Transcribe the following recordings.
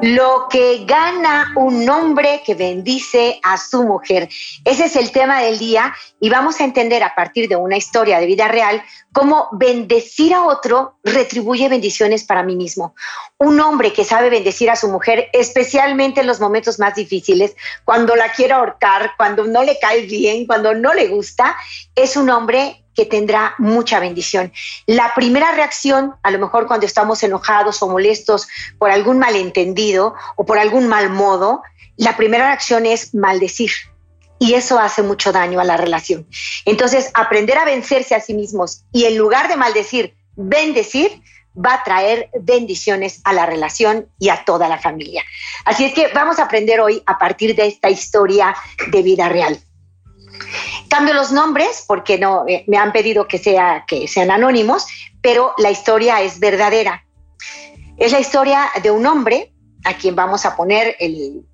Lo que gana un hombre que bendice a su mujer. Ese es el tema del día y vamos a entender a partir de una historia de vida real cómo bendecir a otro retribuye bendiciones para mí mismo. Un hombre que sabe bendecir a su mujer, especialmente en los momentos más difíciles, cuando la quiere ahorcar, cuando no le cae bien, cuando no le gusta, es un hombre que tendrá mucha bendición. La primera reacción, a lo mejor cuando estamos enojados o molestos por algún malentendido o por algún mal modo, la primera reacción es maldecir. Y eso hace mucho daño a la relación. Entonces, aprender a vencerse a sí mismos y en lugar de maldecir, bendecir, va a traer bendiciones a la relación y a toda la familia. Así es que vamos a aprender hoy a partir de esta historia de vida real. Cambio los nombres porque no eh, me han pedido que, sea, que sean anónimos, pero la historia es verdadera. Es la historia de un hombre a quien vamos a poner el,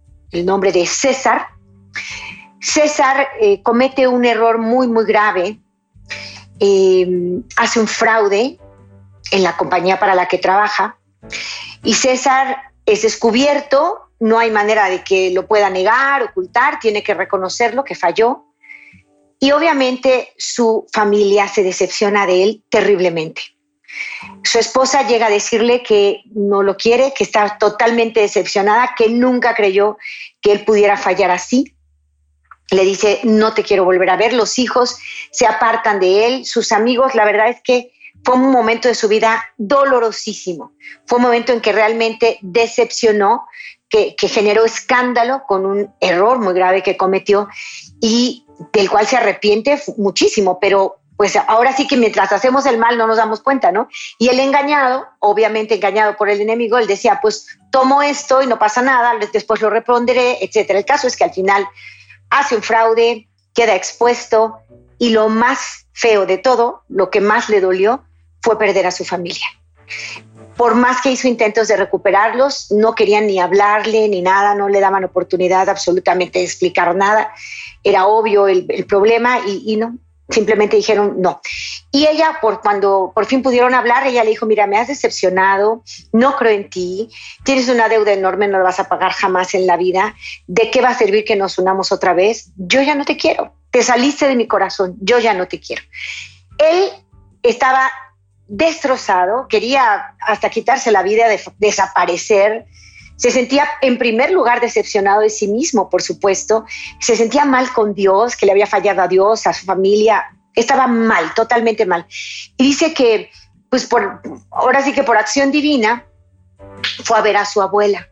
nombre de César. César eh, comete un error muy, muy grave. Eh, hace un fraude en la compañía para la que trabaja y César es descubierto, no hay manera de que lo pueda negar, ocultar, tiene que reconocerlo, que falló y obviamente su familia se decepciona de él terriblemente. Su esposa llega a decirle que no lo quiere, que está totalmente decepcionada, que nunca creyó que él pudiera fallar así. Le dice, no te quiero volver a ver, los hijos se apartan de él, sus amigos, la verdad es que fue un momento de su vida dolorosísimo. Fue un momento en que realmente decepcionó, que, generó escándalo con un error muy grave que cometió y del cual se arrepiente muchísimo, pero pues ahora sí que mientras hacemos el mal no nos damos cuenta, ¿no? Y el engañado, obviamente engañado por el enemigo, él decía, pues tomo esto y no pasa nada, después lo responderé, etcétera. El caso es que al final hace un fraude, queda expuesto y lo más feo de todo, lo que más le dolió, fue perder a su familia. Por más que hizo intentos de recuperarlos, no querían ni hablarle ni nada, no le daban oportunidad absolutamente de explicar nada era obvio el, problema y, no, simplemente dijeron no. Y ella, por cuando por fin pudieron hablar, ella le dijo, mira, me has decepcionado, no creo en ti, tienes una deuda enorme, no la vas a pagar jamás en la vida, ¿de qué va a servir que nos unamos otra vez? Yo ya no te quiero, te saliste de mi corazón, yo ya no te quiero. Él estaba destrozado, quería hasta quitarse la vida, de, desaparecer, se sentía en primer lugar decepcionado de sí mismo, por supuesto, se sentía mal con Dios, que le había fallado a Dios, a su familia, estaba mal, totalmente mal. Y dice que, pues por, ahora sí que por acción divina, fue a ver a su abuela.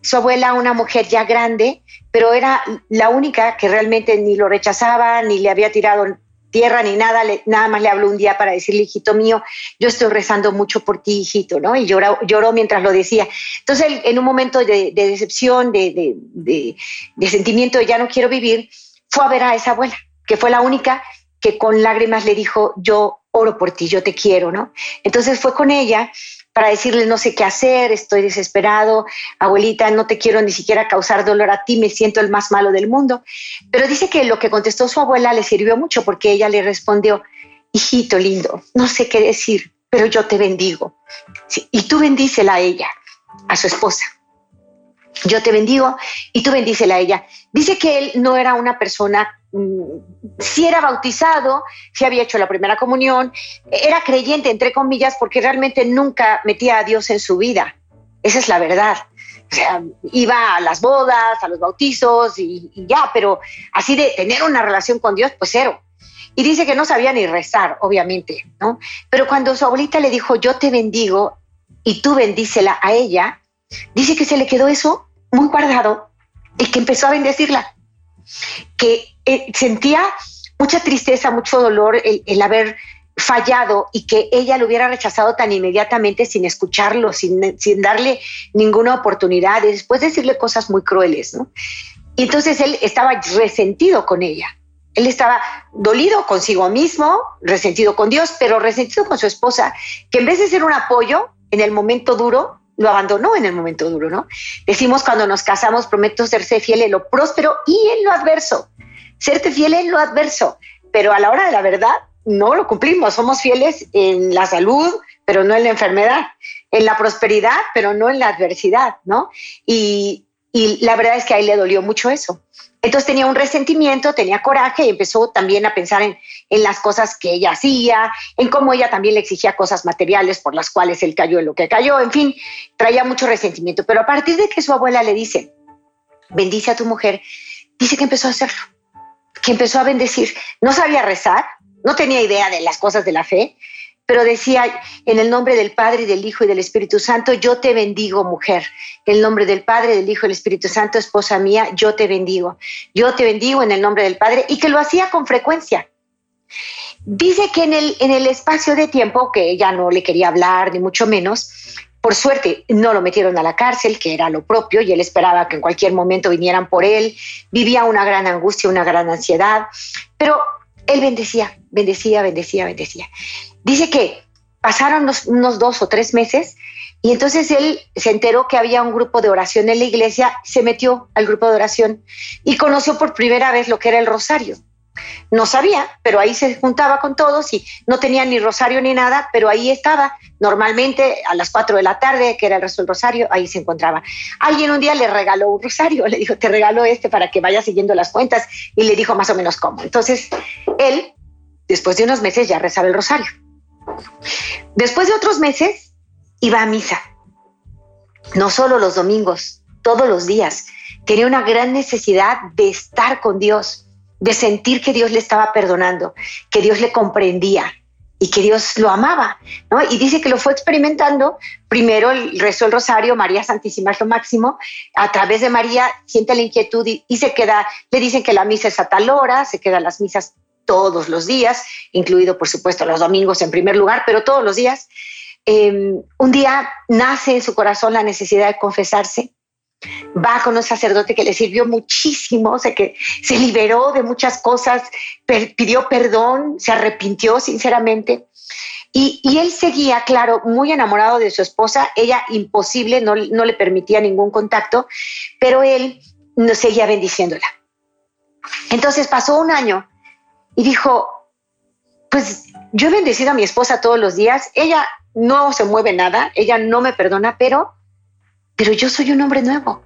Su abuela, una mujer ya grande, pero era la única que realmente ni lo rechazaba, ni le había tirado tierra ni nada, nada más le habló un día para decirle, hijito mío, yo estoy rezando mucho por ti, hijito, ¿no? Y lloró, lloró mientras lo decía. Entonces, en un momento de, decepción, de, de, sentimiento de ya no quiero vivir, fue a ver a esa abuela, que fue la única que con lágrimas le dijo, yo oro por ti, yo te quiero, ¿no? Entonces fue con ella para decirle no sé qué hacer, estoy desesperado, abuelita, no te quiero ni siquiera causar dolor a ti, me siento el más malo del mundo. Pero dice que lo que contestó su abuela le sirvió mucho porque ella le respondió, hijito lindo, no sé qué decir, pero yo te bendigo. y tú bendícela a ella, a su esposa. Yo te bendigo y tú bendícela a ella. Dice que él no era una persona si era bautizado, si había hecho la primera comunión, era creyente, entre comillas, porque realmente nunca metía a Dios en su vida. Esa es la verdad. O sea, iba a las bodas, a los bautizos y, ya, pero así de tener una relación con Dios, pues cero. Y dice que no sabía ni rezar, obviamente, ¿no? Pero cuando su abuelita le dijo, yo te bendigo y tú bendícela a ella, dice que se le quedó eso muy guardado y que empezó a bendecirla. Que eh, sentía mucha tristeza, mucho dolor el, haber fallado y que ella lo hubiera rechazado tan inmediatamente sin escucharlo, sin, sin darle ninguna oportunidad, y después decirle cosas muy crueles, ¿no? Y entonces él estaba resentido con ella. Él estaba dolido consigo mismo, resentido con Dios, pero resentido con su esposa, que en vez de ser un apoyo en el momento duro, lo abandonó en el momento duro, ¿no? Decimos cuando nos casamos, prometo serse fiel en lo próspero y en lo adverso. Serte fiel en lo adverso, pero a la hora de la verdad no lo cumplimos. Somos fieles en la salud, pero no en la enfermedad, en la prosperidad, pero no en la adversidad, ¿no? Y, y la verdad es que a él le dolió mucho eso. Entonces tenía un resentimiento, tenía coraje y empezó también a pensar en, en, las cosas que ella hacía, en cómo ella también le exigía cosas materiales por las cuales él cayó en lo que cayó, en fin, traía mucho resentimiento. Pero a partir de que su abuela le dice, bendice a tu mujer, dice que empezó a hacerlo, que empezó a bendecir. No sabía rezar, no tenía idea de las cosas de la fe, pero decía, en el nombre del Padre, y del Hijo y del Espíritu Santo, yo te bendigo, mujer. En el nombre del Padre, del Hijo y del Espíritu Santo, esposa mía, yo te bendigo. Yo te bendigo en el nombre del Padre y que lo hacía con frecuencia. Dice que en el, en el espacio de tiempo, que ella no le quería hablar, ni mucho menos, por suerte no lo metieron a la cárcel, que era lo propio, y él esperaba que en cualquier momento vinieran por él. Vivía una gran angustia, una gran ansiedad, pero él bendecía, bendecía, bendecía, bendecía. Dice que pasaron unos, dos o tres meses y entonces él se enteró que había un grupo de oración en la iglesia, se metió al grupo de oración y conoció por primera vez lo que era el rosario. No sabía, pero ahí se juntaba con todos y no tenía ni rosario ni nada, pero ahí estaba. Normalmente a las cuatro de la tarde, que era el resto del rosario, ahí se encontraba. Alguien un día le regaló un rosario, le dijo, te regalo este para que vaya siguiendo las cuentas y le dijo más o menos cómo. Entonces él, después de unos meses, ya rezaba el rosario. Después de otros meses, iba a misa. No solo los domingos, todos los días. Tenía una gran necesidad de estar con Dios, de sentir que Dios le estaba perdonando, que Dios le comprendía y que Dios lo amaba. Y dice que lo fue experimentando. Primero el rezo del rosario, María Santísima es lo máximo. A través de María siente la inquietud y, y se queda, le dicen que la misa es a tal hora, se quedan las misas todos los días, incluido por supuesto los domingos en primer lugar, pero todos los días. Em, un día nace en su corazón la necesidad de confesarse, va con un sacerdote que le sirvió muchísimo, o sea, que se liberó de muchas cosas, pidió perdón, se arrepintió sinceramente. Y, y, él seguía, claro, muy enamorado de su esposa, ella imposible, no, no le permitía ningún contacto, pero él no seguía bendiciéndola. Entonces pasó un año y dijo, pues yo he bendecido a mi esposa todos los días, ella no se mueve nada, ella no me perdona, pero, pero yo soy un hombre nuevo,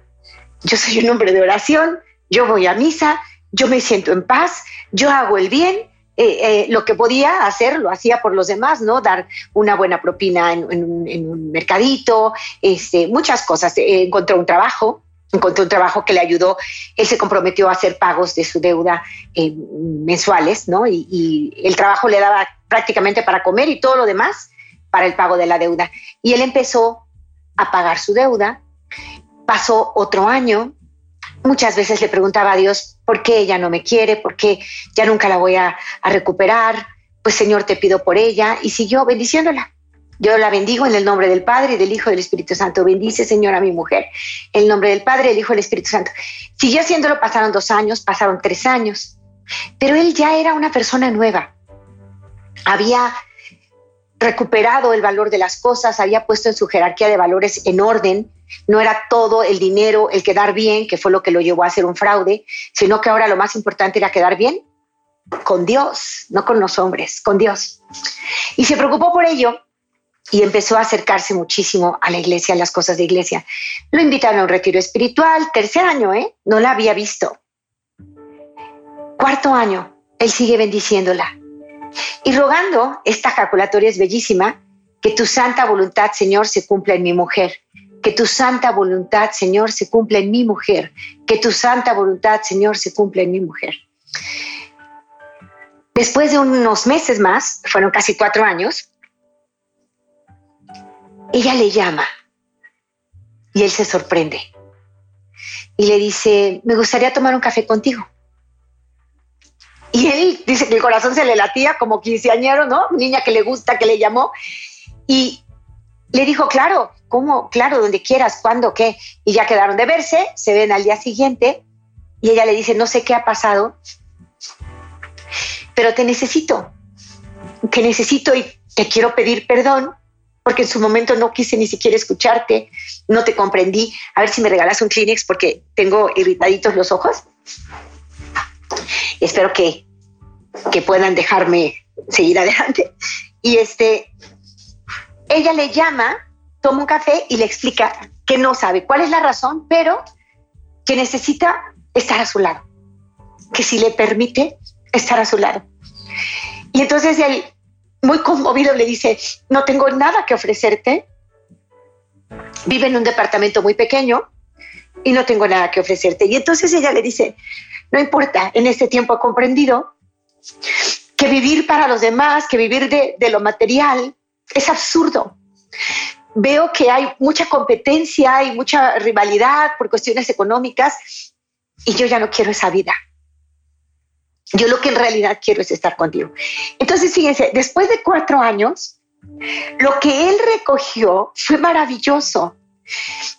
yo soy un hombre de oración, yo voy a misa, yo me siento en paz, yo hago el bien, eh, eh, lo que podía hacer lo hacía por los demás, ¿no? Dar una buena propina en, un, mercadito, este, muchas cosas. Eh, encontró un trabajo, encontró un trabajo que le ayudó, él se comprometió a hacer pagos de su deuda eh, mensuales, ¿no? Y, el trabajo le daba prácticamente para comer y todo lo demás para el pago de la deuda. Y él empezó a pagar su deuda, pasó otro año, muchas veces le preguntaba a Dios, ¿por qué ella no me quiere? ¿Por qué ya nunca la voy a, a recuperar? Pues Señor, te pido por ella y siguió bendiciéndola. Yo la bendigo en el nombre del Padre, y del Hijo y del Espíritu Santo. Bendice, Señor, a mi mujer. En el nombre del Padre, del Hijo y del Espíritu Santo. Siguió haciéndolo, pasaron dos años, pasaron tres años. Pero él ya era una persona nueva. Había recuperado el valor de las cosas, había puesto en su jerarquía de valores en orden. No era todo el dinero, el quedar bien, que fue lo que lo llevó a hacer un fraude, sino que ahora lo más importante era quedar bien con Dios, no con los hombres, con Dios. Y se preocupó por ello y empezó a acercarse muchísimo a la iglesia, a las cosas de iglesia. Lo invitaron a un retiro espiritual, tercer año, ¿eh? No la había visto. Cuarto año, él sigue bendiciéndola y rogando, esta calculatoria es bellísima, que tu santa voluntad, Señor, se cumpla en mi mujer. Que tu santa voluntad, Señor, se cumpla en mi mujer. Que tu santa voluntad, Señor, se cumpla en mi mujer. Después de unos meses más, fueron casi cuatro años, ella le llama y él se sorprende y le dice, me gustaría tomar un café contigo. Y él dice que el corazón se le latía como quinceañero, ¿no? Niña que le gusta, que le llamó. Y le dijo, claro, ¿cómo? Claro, donde quieras, cuándo, qué. Y ya quedaron de verse, se ven al día siguiente y ella le dice, no sé qué ha pasado, pero te necesito, que necesito y te quiero pedir perdón porque en su momento no quise ni siquiera escucharte, no te comprendí. A ver si me regalas un Kleenex porque tengo irritaditos los ojos. Espero que, que puedan dejarme seguir adelante. Y este, ella le llama, toma un café y le explica que no sabe cuál es la razón, pero que necesita estar a su lado, que si le permite estar a su lado. Y entonces él, muy conmovido, le dice, no tengo nada que ofrecerte, vive en un departamento muy pequeño y no tengo nada que ofrecerte. Y entonces ella le dice, no importa, en este tiempo he comprendido que vivir para los demás, que vivir de, de lo material, es absurdo. Veo que hay mucha competencia y mucha rivalidad por cuestiones económicas y yo ya no quiero esa vida. Yo lo que en realidad quiero es estar contigo. Entonces, fíjense, después de cuatro años, lo que él recogió fue maravilloso.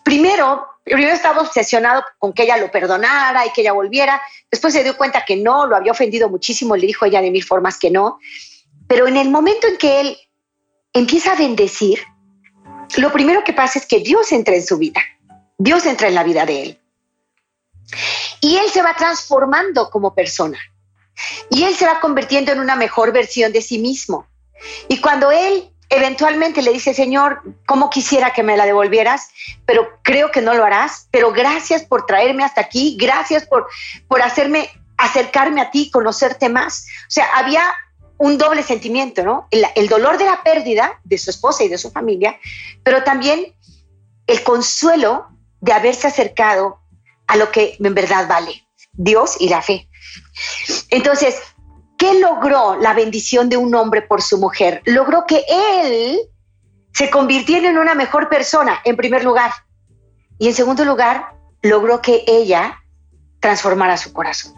Primero, primero estaba obsesionado con que ella lo perdonara y que ella volviera. Después se dio cuenta que no, lo había ofendido muchísimo, le dijo a ella de mil formas que no. Pero en el momento en que él empieza a bendecir, lo primero que pasa es que Dios entra en su vida. Dios entra en la vida de él. Y él se va transformando como persona. Y él se va convirtiendo en una mejor versión de sí mismo. Y cuando él eventualmente le dice, Señor, ¿cómo quisiera que me la devolvieras? Pero creo que no lo harás. Pero gracias por traerme hasta aquí. Gracias por, por hacerme acercarme a ti, conocerte más. O sea, había un doble sentimiento, ¿no? El, el, dolor de la pérdida de su esposa y de su familia, pero también el consuelo de haberse acercado a lo que en verdad vale, Dios y la fe. Entonces, ¿qué logró la bendición de un hombre por su mujer? Logró que él se convirtiera en una mejor persona, en primer lugar. Y en segundo lugar, logró que ella transformara su corazón.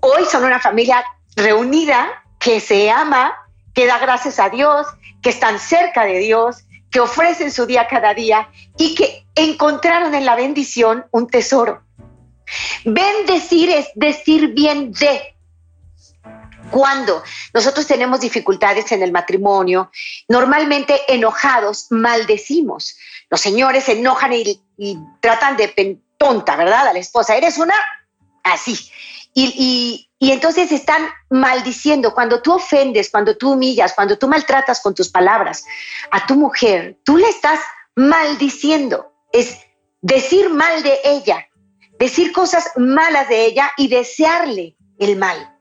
Hoy son una familia reunida que se ama, que da gracias a Dios, que están cerca de Dios, que ofrecen su día cada día y que encontraron en la bendición un tesoro. Bendecir es decir bien de. Cuando nosotros tenemos dificultades en el matrimonio, normalmente enojados maldecimos. Los señores se enojan y, tratan de tonta, ¿verdad? A la esposa, eres una así. Y, y, entonces están maldiciendo. Cuando tú ofendes, cuando tú humillas, cuando tú maltratas con tus palabras a tu mujer, tú le estás maldiciendo. Es decir mal de ella decir cosas malas de ella y desearle el mal.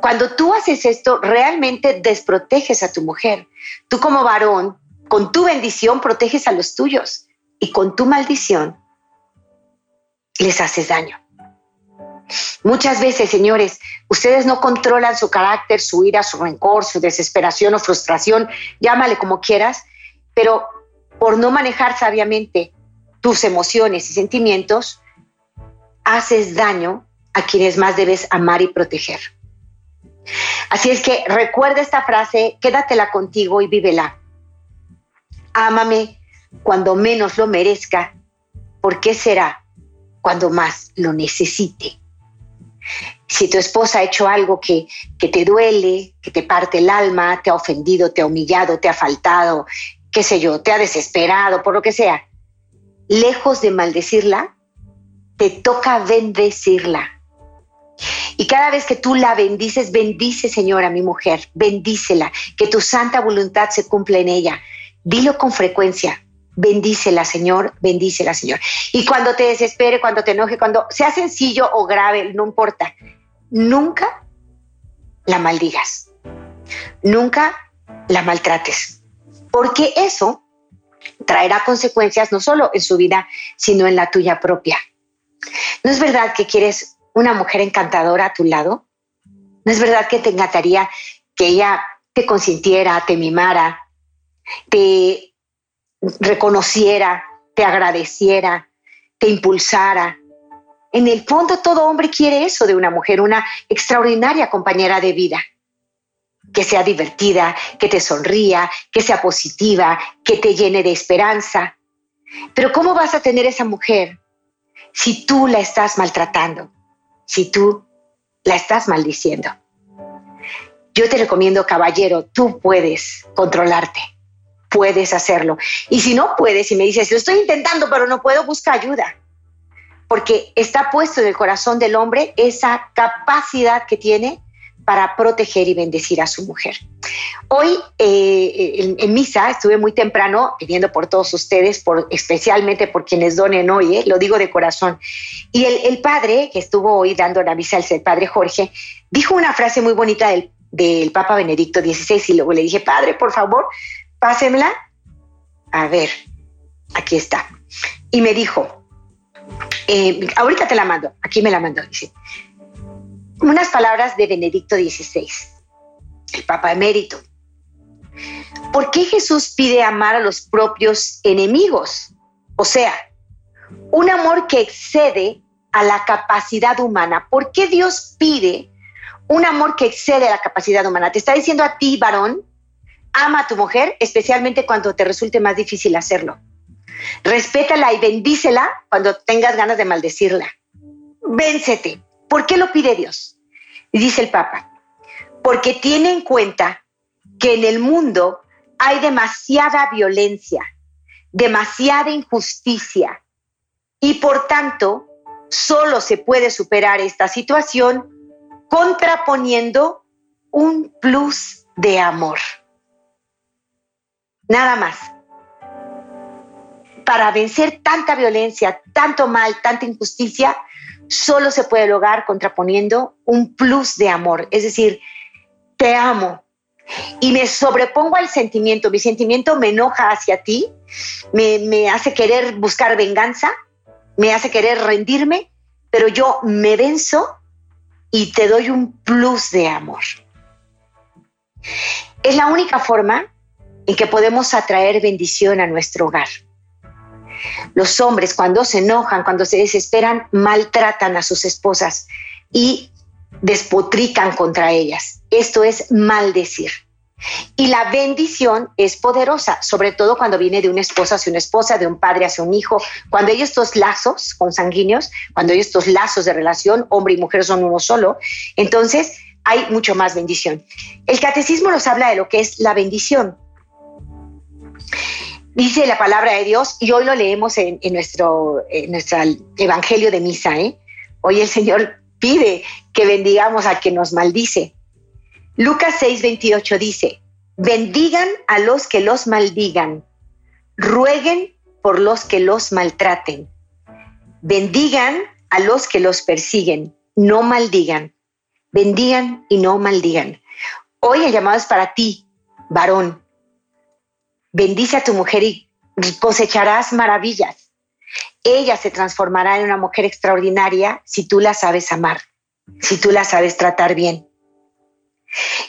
Cuando tú haces esto, realmente desproteges a tu mujer. Tú como varón, con tu bendición proteges a los tuyos y con tu maldición les haces daño. Muchas veces, señores, ustedes no controlan su carácter, su ira, su rencor, su desesperación o frustración, llámale como quieras, pero por no manejar sabiamente tus emociones y sentimientos, haces daño a quienes más debes amar y proteger. Así es que recuerda esta frase, quédatela contigo y vívela. Ámame cuando menos lo merezca, porque será cuando más lo necesite. Si tu esposa ha hecho algo que, que te duele, que te parte el alma, te ha ofendido, te ha humillado, te ha faltado, qué sé yo, te ha desesperado, por lo que sea, lejos de maldecirla, te toca bendecirla. Y cada vez que tú la bendices, bendice, Señor, mi mujer, bendícela, que tu santa voluntad se cumpla en ella. Dilo con frecuencia, bendícela, Señor, bendícela, Señor. Y cuando te desespere, cuando te enoje, cuando sea sencillo o grave, no importa, nunca la maldigas, nunca la maltrates, porque eso traerá consecuencias no solo en su vida, sino en la tuya propia. ¿No es verdad que quieres una mujer encantadora a tu lado? ¿No es verdad que te encantaría que ella te consintiera, te mimara, te reconociera, te agradeciera, te impulsara En el fondo todo hombre quiere eso de una mujer, una extraordinaria compañera de vida. Que sea divertida, que te sonría, que sea positiva, que te llene de esperanza. Pero ¿cómo vas a tener esa mujer si tú la estás maltratando? Si tú la estás maldiciendo. Yo te recomiendo, caballero, tú puedes controlarte, puedes hacerlo. Y si no puedes y me dices, lo estoy intentando, pero no puedo, busca ayuda. Porque está puesto en el corazón del hombre esa capacidad que tiene para proteger y bendecir a su mujer. Hoy eh, en, misa estuve muy temprano pidiendo por todos ustedes, por, especialmente por quienes donen hoy, eh, lo digo de corazón. Y el, el, padre que estuvo hoy dando la misa, el padre Jorge, dijo una frase muy bonita del del Papa Benedicto XVI y luego le dije, padre, por favor, pásemela. A ver, aquí está. Y me dijo, eh, ahorita te la mando, aquí me la mandó, dice, unas palabras de Benedicto XVI, el Papa emérito. ¿Por qué Jesús pide amar a los propios enemigos? O sea, un amor que excede a la capacidad humana. ¿Por qué Dios pide un amor que excede la capacidad humana. Te está diciendo a ti, varón, ama a tu mujer, especialmente cuando te resulte más difícil hacerlo. Respétala y bendícela cuando tengas ganas de maldecirla. Véncete. ¿Por qué lo pide Dios? Dice el Papa, porque tiene en cuenta que en el mundo hay demasiada violencia, demasiada injusticia y por tanto solo se puede superar esta situación contraponiendo un plus de amor. Nada más. Para vencer tanta violencia, tanto mal, tanta injusticia, solo se puede lograr contraponiendo un plus de amor. Es decir, te amo y me sobrepongo al sentimiento. Mi sentimiento me enoja hacia ti, me, me hace querer buscar venganza, me hace querer rendirme, pero yo me venzo y te doy un plus de amor. Es la única forma en que podemos atraer bendición a nuestro hogar. Los hombres cuando se enojan, cuando se desesperan, maltratan a sus esposas y despotrican contra ellas. Esto es maldecir. Y la bendición es poderosa, sobre todo cuando viene de una esposa hacia una esposa, de un padre hacia un hijo. Cuando hay estos lazos consanguíneos, cuando hay estos lazos de relación, hombre y mujer son uno solo, entonces hay mucho más bendición. El catecismo nos habla de lo que es la bendición. Dice la palabra de Dios y hoy lo leemos en, nuestro, evangelio de misa. ¿eh? Hoy el Señor pide que bendigamos a quien nos maldice. Lucas 6:28 dice, bendigan a los que los maldigan, rueguen por los que los maltraten, bendigan a los que los persiguen, no maldigan, bendigan y no maldigan. Hoy el llamado es para ti, varón. Bendice a tu mujer y cosecharás maravillas. Ella se transformará en una mujer extraordinaria si tú la sabes amar, si tú la sabes tratar bien.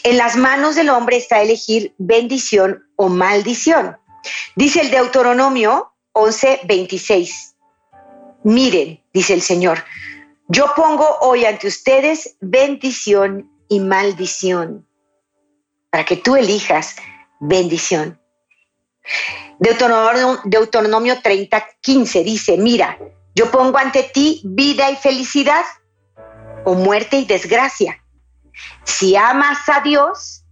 En las manos del hombre está elegir bendición o maldición. Dice el Deuteronomio 11:26. Miren, dice el Señor, yo pongo hoy ante ustedes bendición y maldición, para que tú elijas bendición. Deuteronomio, Deuteronomio 30:15 dice, mira, yo pongo ante ti vida y felicidad o muerte y desgracia. Si amas a Dios,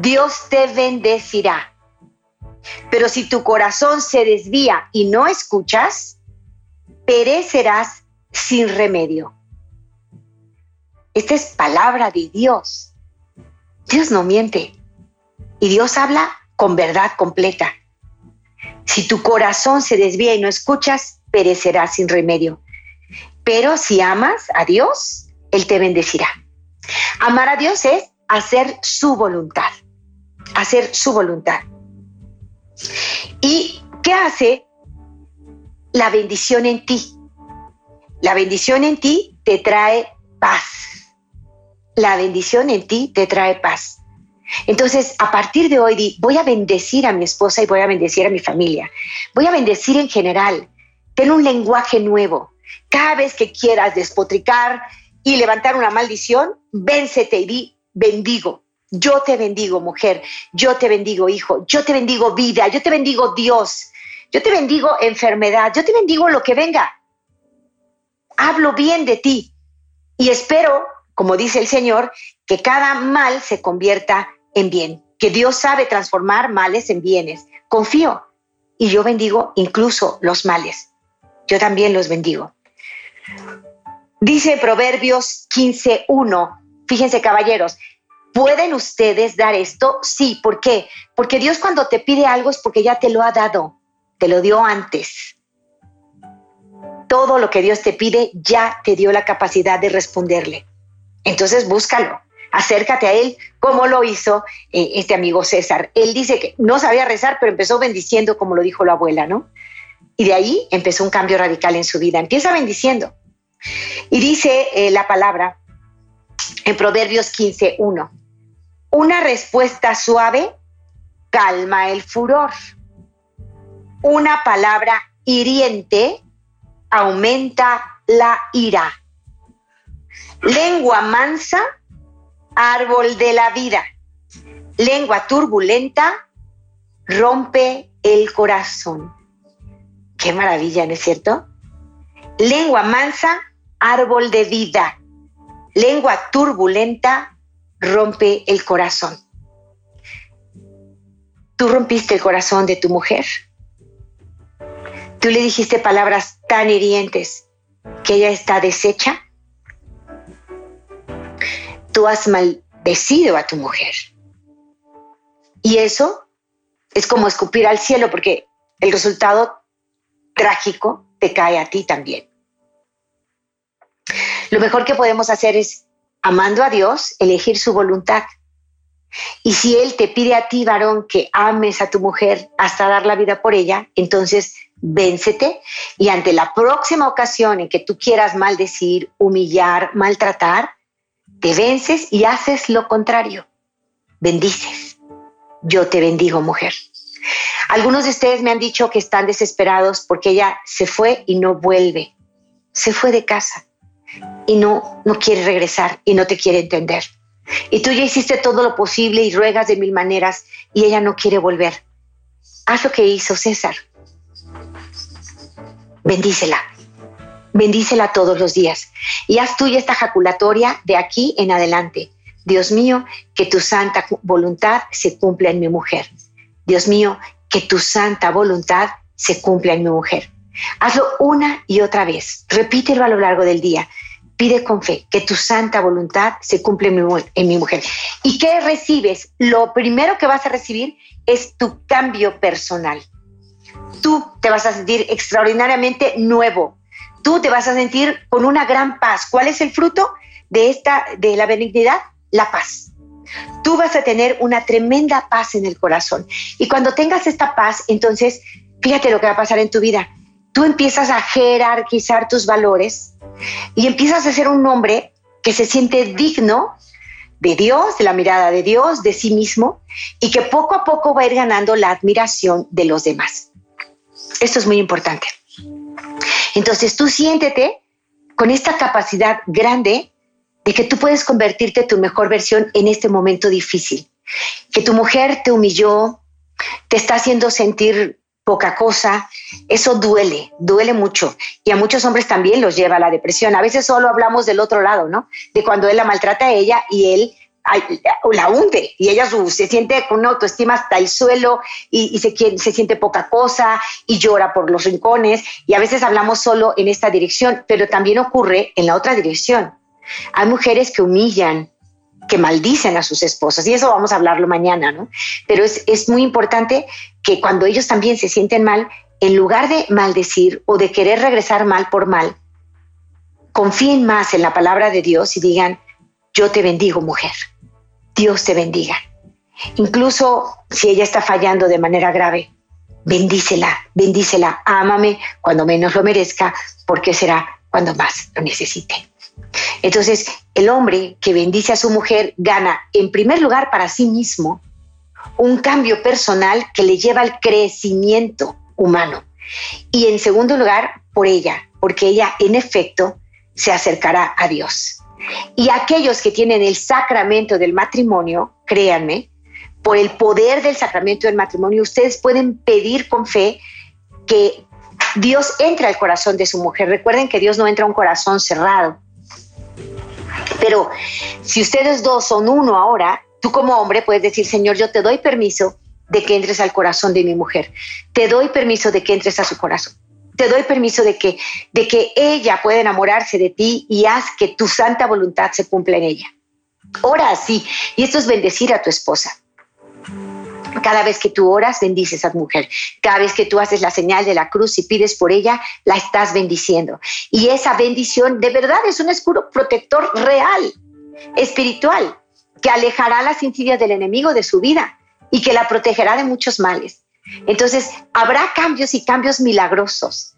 Dios te bendecirá. Pero si tu corazón se desvía y no escuchas, perecerás sin remedio. Esta es palabra de Dios. Dios no miente. Y Dios habla con verdad completa. Si tu corazón se desvía y no escuchas, perecerás sin remedio. Pero si amas a Dios, Él te bendecirá. Amar a Dios es hacer su voluntad, hacer su voluntad. ¿Y qué hace la bendición en ti? La bendición en ti te trae paz. La bendición en ti te trae paz. Entonces, a partir de hoy, voy a bendecir a mi esposa y voy a bendecir a mi familia. Voy a bendecir en general. Ten un lenguaje nuevo. Cada vez que quieras despotricar y levantar una maldición, véncete y di, bendigo. Yo te bendigo, mujer. Yo te bendigo, hijo. Yo te bendigo, vida. Yo te bendigo, Dios. Yo te bendigo, enfermedad. Yo te bendigo lo que venga. Hablo bien de ti. Y espero, como dice el Señor, que cada mal se convierta en bien. Que Dios sabe transformar males en bienes. Confío. Y yo bendigo incluso los males. Yo también los bendigo. Dice Proverbios 15.1. Fíjense, caballeros, ¿Pueden ustedes dar esto? Sí, ¿por qué? Porque Dios cuando te pide algo es porque ya te lo ha dado, te lo dio antes. Todo lo que Dios te pide ya te dio la capacidad de responderle. Entonces búscalo, acércate a Él como lo hizo eh, este amigo César. Él dice que no sabía rezar, pero empezó bendiciendo como lo dijo la abuela, ¿no? Y de ahí empezó un cambio radical en su vida. Empieza bendiciendo. Y dice eh, la palabra en Proverbios 15, 1 una respuesta suave calma el furor. Una palabra hiriente aumenta la ira. Lengua mansa, árbol de la vida. Lengua turbulenta, rompe el corazón. Qué maravilla, ¿no es cierto? Lengua mansa, árbol de vida. Lengua turbulenta, rompe el corazón. Tú rompiste el corazón de tu mujer. Tú le dijiste palabras tan hirientes que ella está deshecha. Tú has maldecido a tu mujer. Y eso es como escupir al cielo porque el resultado trágico te cae a ti también. Lo mejor que podemos hacer es amando a Dios, elegir su voluntad. Y si Él te pide a ti, varón, que ames a tu mujer hasta dar la vida por ella, entonces véncete y ante la próxima ocasión en que tú quieras maldecir, humillar, maltratar, te vences y haces lo contrario. Bendices. Yo te bendigo, mujer. Algunos de ustedes me han dicho que están desesperados porque ella se fue y no vuelve. Se fue de casa y no, no quiere regresar y no te quiere entender. Y tú ya hiciste todo lo posible y ruegas de mil maneras y ella no quiere volver. Haz lo que hizo César. Bendícela. Bendícela todos los días. Y haz tuya esta jaculatoria de aquí en adelante. Dios mío, que tu santa voluntad se cumpla en mi mujer. Dios mío, que tu santa voluntad se cumpla en mi mujer. Hazlo una y otra vez. Repítelo a lo largo del día. Pide con fe que tu santa voluntad se cumple en mi, mujer. ¿Y qué recibes? Lo primero que vas a recibir es tu cambio personal. Tú te vas a sentir extraordinariamente nuevo. Tú te vas a sentir con una gran paz. ¿Cuál es el fruto de esta de la benignidad? La paz. Tú vas a tener una tremenda paz en el corazón. Y cuando tengas esta paz, entonces, fíjate lo que va a pasar en tu vida tú empiezas a jerarquizar tus valores y empiezas a ser un hombre que se siente digno de Dios, de la mirada de Dios, de sí mismo, y que poco a poco va a ir ganando la admiración de los demás. Esto es muy importante. Entonces tú siéntete con esta capacidad grande de que tú puedes convertirte tu mejor versión en este momento difícil. Que tu mujer te humilló, te está haciendo sentir poca cosa, eso duele, duele mucho. Y a muchos hombres también los lleva a la depresión. A veces solo hablamos del otro lado, ¿no? De cuando él la maltrata a ella y él la hunde y ella se siente con una autoestima hasta el suelo y, se, se siente poca cosa y llora por los rincones y a veces hablamos solo en esta dirección, pero también ocurre en la otra dirección. Hay mujeres que humillan, que maldicen a sus esposas y eso vamos a hablarlo mañana, ¿no? Pero es, es muy importante que cuando ellos también se sienten mal, en lugar de maldecir o de querer regresar mal por mal, confíen más en la palabra de Dios y digan, yo te bendigo mujer, Dios te bendiga. Incluso si ella está fallando de manera grave, bendícela, bendícela, ámame cuando menos lo merezca, porque será cuando más lo necesite. Entonces, el hombre que bendice a su mujer gana en primer lugar para sí mismo un cambio personal que le lleva al crecimiento humano. Y en segundo lugar, por ella, porque ella en efecto se acercará a Dios. Y aquellos que tienen el sacramento del matrimonio, créanme, por el poder del sacramento del matrimonio, ustedes pueden pedir con fe que Dios entre al corazón de su mujer. Recuerden que Dios no entra a un corazón cerrado. Pero si ustedes dos son uno ahora, tú como hombre puedes decir, Señor, yo te doy permiso de que entres al corazón de mi mujer. Te doy permiso de que entres a su corazón. Te doy permiso de que, de que ella pueda enamorarse de ti y haz que tu santa voluntad se cumpla en ella. Ora así. Y esto es bendecir a tu esposa. Cada vez que tú oras, bendices a tu mujer. Cada vez que tú haces la señal de la cruz y pides por ella, la estás bendiciendo. Y esa bendición de verdad es un escudo protector real, espiritual, que alejará las insidias del enemigo de su vida y que la protegerá de muchos males. Entonces, habrá cambios y cambios milagrosos.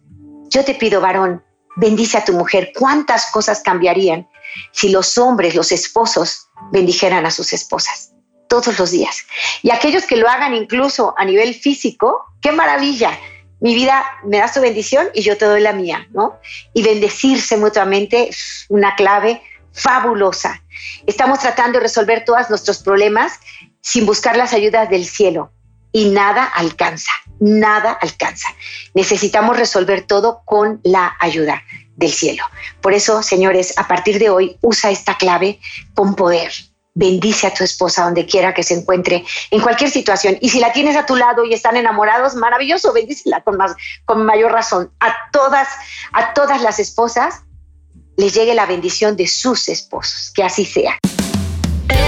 Yo te pido, varón, bendice a tu mujer. ¿Cuántas cosas cambiarían si los hombres, los esposos, bendijeran a sus esposas? todos los días. Y aquellos que lo hagan incluso a nivel físico, qué maravilla. Mi vida me da su bendición y yo te doy la mía, ¿no? Y bendecirse mutuamente es una clave fabulosa. Estamos tratando de resolver todos nuestros problemas sin buscar las ayudas del cielo y nada alcanza, nada alcanza. Necesitamos resolver todo con la ayuda del cielo. Por eso, señores, a partir de hoy usa esta clave con poder bendice a tu esposa donde quiera que se encuentre, en cualquier situación. Y si la tienes a tu lado y están enamorados, maravilloso, bendícela con, más, con mayor razón. A todas, a todas las esposas les llegue la bendición de sus esposos. Que así sea.